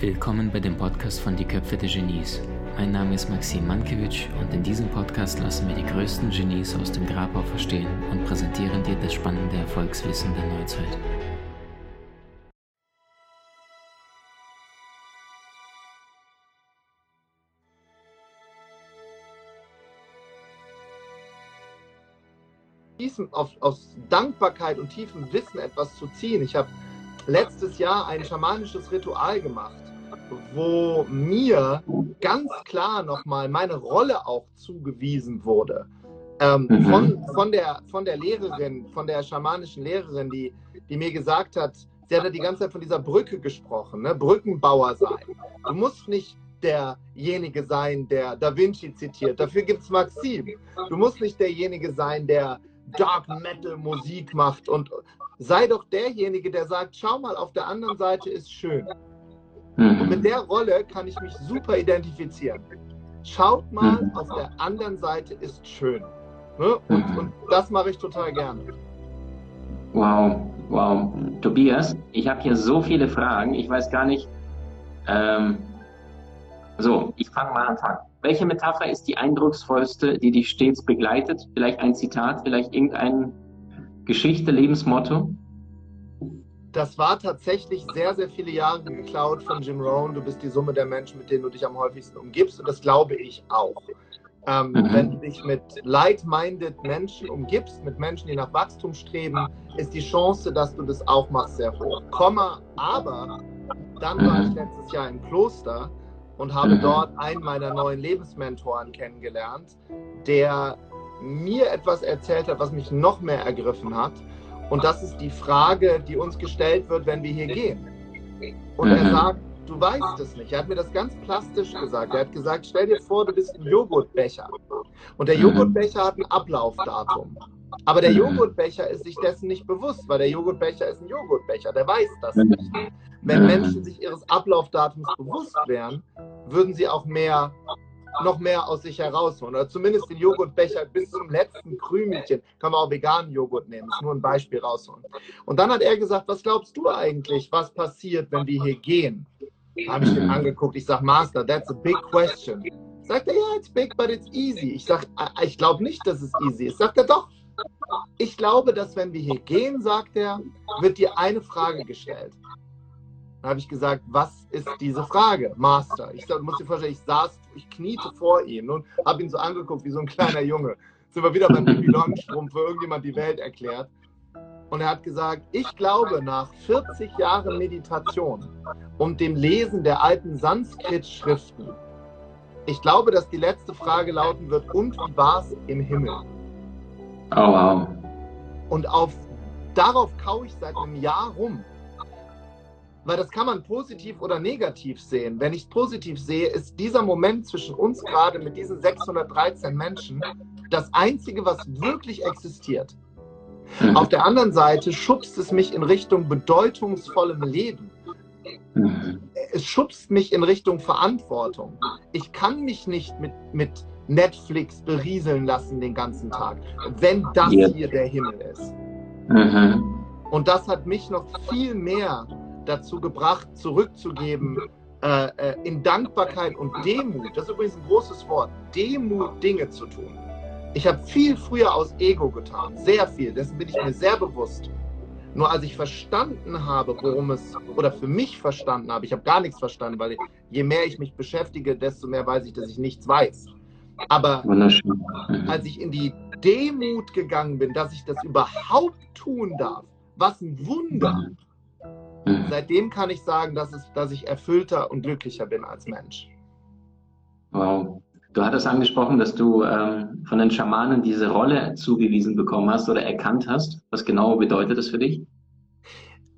Willkommen bei dem Podcast von Die Köpfe der Genies. Mein Name ist Maxim Mankewitsch und in diesem Podcast lassen wir die größten Genies aus dem Grabau verstehen und präsentieren dir das spannende Erfolgswissen der Neuzeit. Auf, aus Dankbarkeit und tiefem Wissen etwas zu ziehen. Ich habe letztes Jahr ein schamanisches Ritual gemacht wo mir ganz klar nochmal meine Rolle auch zugewiesen wurde. Ähm, mhm. von, von, der, von der Lehrerin, von der schamanischen Lehrerin, die, die mir gesagt hat, sie hat ja die ganze Zeit von dieser Brücke gesprochen, ne? Brückenbauer sein. Du musst nicht derjenige sein, der Da Vinci zitiert. Dafür gibt es Maxim. Du musst nicht derjenige sein, der Dark Metal Musik macht und sei doch derjenige, der sagt, schau mal, auf der anderen Seite ist schön. Mhm. Und mit der Rolle kann ich mich super identifizieren. Schaut mal, mhm. auf der anderen Seite ist schön. Ne? Und, mhm. und das mache ich total gerne. Wow, wow. Tobias, ich habe hier so viele Fragen. Ich weiß gar nicht. Ähm, so, ich fange mal an. Welche Metapher ist die eindrucksvollste, die dich stets begleitet? Vielleicht ein Zitat, vielleicht irgendeine Geschichte, Lebensmotto? Das war tatsächlich sehr, sehr viele Jahre geklaut von Jim Rohn. Du bist die Summe der Menschen, mit denen du dich am häufigsten umgibst. Und das glaube ich auch. Ähm, mhm. Wenn du dich mit like-minded Menschen umgibst, mit Menschen, die nach Wachstum streben, ist die Chance, dass du das auch machst, sehr hoch. Komma, aber dann war ich mhm. letztes Jahr im Kloster und habe mhm. dort einen meiner neuen Lebensmentoren kennengelernt, der mir etwas erzählt hat, was mich noch mehr ergriffen hat. Und das ist die Frage, die uns gestellt wird, wenn wir hier gehen. Und mhm. er sagt, du weißt es nicht. Er hat mir das ganz plastisch gesagt. Er hat gesagt, stell dir vor, du bist ein Joghurtbecher. Und der mhm. Joghurtbecher hat ein Ablaufdatum. Aber der mhm. Joghurtbecher ist sich dessen nicht bewusst, weil der Joghurtbecher ist ein Joghurtbecher. Der weiß das mhm. nicht. Wenn Menschen sich ihres Ablaufdatums bewusst wären, würden sie auch mehr noch mehr aus sich herausholen. Oder zumindest den Joghurtbecher bis zum letzten Krümelchen. Kann man auch veganen Joghurt nehmen. Ist nur ein Beispiel rausholen. Und dann hat er gesagt, was glaubst du eigentlich, was passiert, wenn wir hier gehen? Habe ich den angeguckt. Ich sage, Master, that's a big question. Sagt er, ja, it's big, but it's easy. Ich sage, ich glaube nicht, dass es easy ist. Sagt er, doch. Ich glaube, dass wenn wir hier gehen, sagt er, wird dir eine Frage gestellt. Dann habe ich gesagt, was ist diese Frage, Master? Ich muss dir vorstellen, ich saß, ich kniete vor ihm und habe ihn so angeguckt wie so ein kleiner Junge. Sind wir wieder beim Babylonenstrumpf, wo irgendjemand die Welt erklärt. Und er hat gesagt, ich glaube, nach 40 Jahren Meditation und dem Lesen der alten Sanskrit-Schriften, ich glaube, dass die letzte Frage lauten wird, und wie war es im Himmel? Oh, wow. Und auf, darauf kaue ich seit einem Jahr rum weil das kann man positiv oder negativ sehen. Wenn ich es positiv sehe, ist dieser Moment zwischen uns gerade mit diesen 613 Menschen das Einzige, was wirklich existiert. Mhm. Auf der anderen Seite schubst es mich in Richtung bedeutungsvollem Leben. Mhm. Es schubst mich in Richtung Verantwortung. Ich kann mich nicht mit, mit Netflix berieseln lassen den ganzen Tag, wenn das yep. hier der Himmel ist. Mhm. Und das hat mich noch viel mehr dazu gebracht, zurückzugeben äh, äh, in Dankbarkeit und Demut. Das ist übrigens ein großes Wort. Demut, Dinge zu tun. Ich habe viel früher aus Ego getan, sehr viel, dessen bin ich mir sehr bewusst. Nur als ich verstanden habe, worum es, oder für mich verstanden habe, ich habe gar nichts verstanden, weil je mehr ich mich beschäftige, desto mehr weiß ich, dass ich nichts weiß. Aber als ich in die Demut gegangen bin, dass ich das überhaupt tun darf, was ein Wunder. Mhm. Seitdem kann ich sagen, dass, es, dass ich erfüllter und glücklicher bin als Mensch. Wow. Du hattest angesprochen, dass du ähm, von den Schamanen diese Rolle zugewiesen bekommen hast oder erkannt hast. Was genau bedeutet das für dich?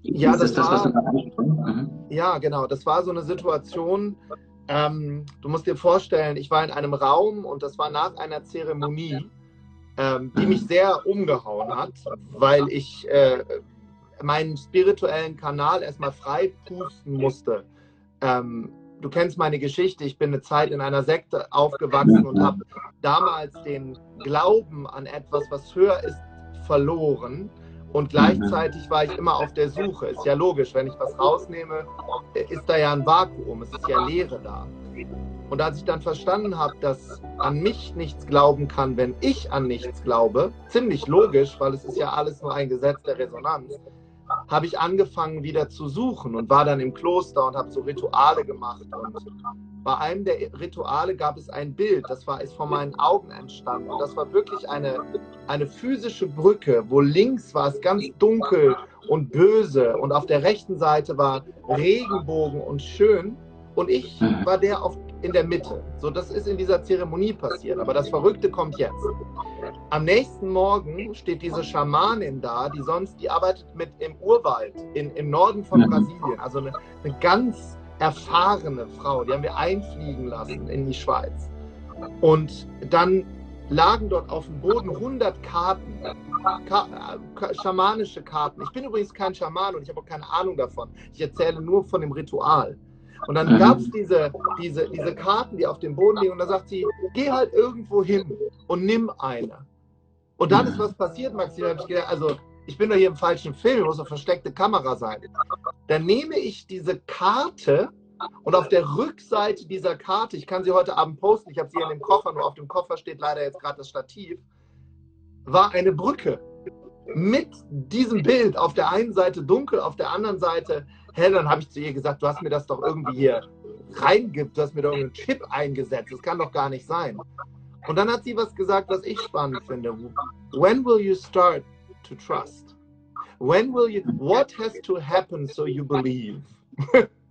Ja, das, das, war, das, mhm. ja, genau. Das war so eine Situation. Ähm, du musst dir vorstellen, ich war in einem Raum und das war nach einer Zeremonie, ähm, die mich sehr umgehauen hat, weil ich äh, meinen spirituellen Kanal erstmal frei pusten musste. Ähm, du kennst meine Geschichte. Ich bin eine Zeit in einer Sekte aufgewachsen und habe damals den Glauben an etwas, was höher ist, verloren Und gleichzeitig war ich immer auf der Suche. Ist ja logisch, wenn ich was rausnehme, ist da ja ein Vakuum, es ist ja Leere da. Und als ich dann verstanden habe, dass an mich nichts glauben kann, wenn ich an nichts glaube, ziemlich logisch, weil es ist ja alles nur ein Gesetz der Resonanz, habe ich angefangen wieder zu suchen und war dann im Kloster und habe so Rituale gemacht. Und bei einem der Rituale gab es ein Bild, das war ist vor meinen Augen entstanden. Und das war wirklich eine, eine physische Brücke, wo links war es ganz dunkel und böse und auf der rechten Seite war Regenbogen und schön. Und ich war der auf in der Mitte. So, das ist in dieser Zeremonie passiert. Aber das Verrückte kommt jetzt. Am nächsten Morgen steht diese Schamanin da, die sonst, die arbeitet mit im Urwald in, im Norden von. Brasilien. Also eine, eine ganz erfahrene Frau, die haben wir einfliegen lassen in die Schweiz. Und dann lagen dort auf dem Boden 100 Karten, Ka schamanische Karten. Ich bin übrigens kein Schaman und ich habe auch keine Ahnung davon. Ich erzähle nur von dem Ritual. Und dann gab es diese, diese, diese Karten, die auf dem Boden liegen. Und da sagt sie, geh halt irgendwo hin und nimm eine. Und dann ist was passiert, Maxi. ich gedacht, also ich bin doch hier im falschen Film, muss eine versteckte Kamera sein. Dann nehme ich diese Karte und auf der Rückseite dieser Karte, ich kann sie heute Abend posten, ich habe sie in dem Koffer, nur auf dem Koffer steht leider jetzt gerade das Stativ, war eine Brücke mit diesem Bild auf der einen Seite dunkel, auf der anderen Seite hell. Dann habe ich zu ihr gesagt, du hast mir das doch irgendwie hier reingibt, du hast mir doch einen Chip eingesetzt. Das kann doch gar nicht sein. Und dann hat sie was gesagt, was ich spannend finde. When will you start to trust? When will you, what has to happen so you believe?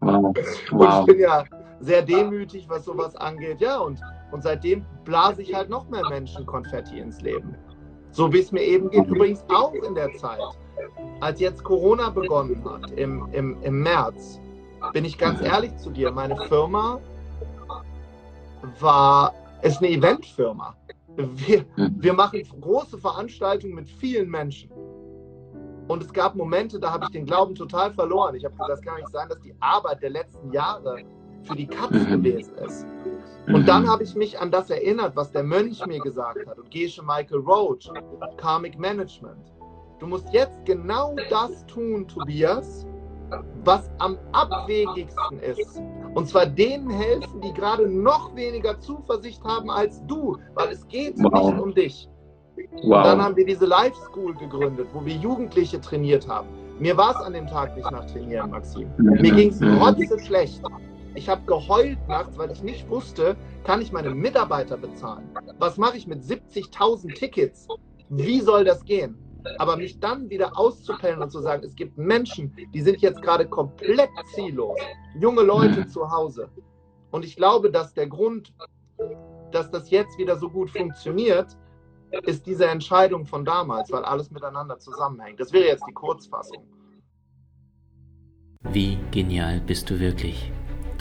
Wow. Und ich bin ja sehr demütig, was sowas angeht. Ja, und, und seitdem blase ich halt noch mehr Menschen Konfetti ins Leben. So wie es mir eben geht, übrigens auch in der Zeit. Als jetzt Corona begonnen hat, im, im, im März, bin ich ganz ehrlich zu dir, meine Firma war, ist eine Eventfirma. Wir, wir machen große Veranstaltungen mit vielen Menschen. Und es gab Momente, da habe ich den Glauben total verloren. Ich habe gesagt, das kann nicht sein, dass die Arbeit der letzten Jahre für die Katze mhm. gewesen ist. Und mhm. dann habe ich mich an das erinnert, was der Mönch mir gesagt hat und Gesche Michael Roach, Karmic Management. Du musst jetzt genau das tun, Tobias, was am abwegigsten ist. Und zwar denen helfen, die gerade noch weniger Zuversicht haben als du, weil es geht wow. nicht um dich. Wow. Und dann haben wir diese Life School gegründet, wo wir Jugendliche trainiert haben. Mir war es an dem Tag nicht nach Trainieren, Maxim. Mir ging es trotzdem schlecht. Ich habe geheult nachts, weil ich nicht wusste, kann ich meine Mitarbeiter bezahlen? Was mache ich mit 70.000 Tickets? Wie soll das gehen? Aber mich dann wieder auszupellen und zu sagen, es gibt Menschen, die sind jetzt gerade komplett ziellos. Junge Leute zu Hause. Und ich glaube, dass der Grund, dass das jetzt wieder so gut funktioniert, ist diese Entscheidung von damals, weil alles miteinander zusammenhängt. Das wäre jetzt die Kurzfassung. Wie genial bist du wirklich?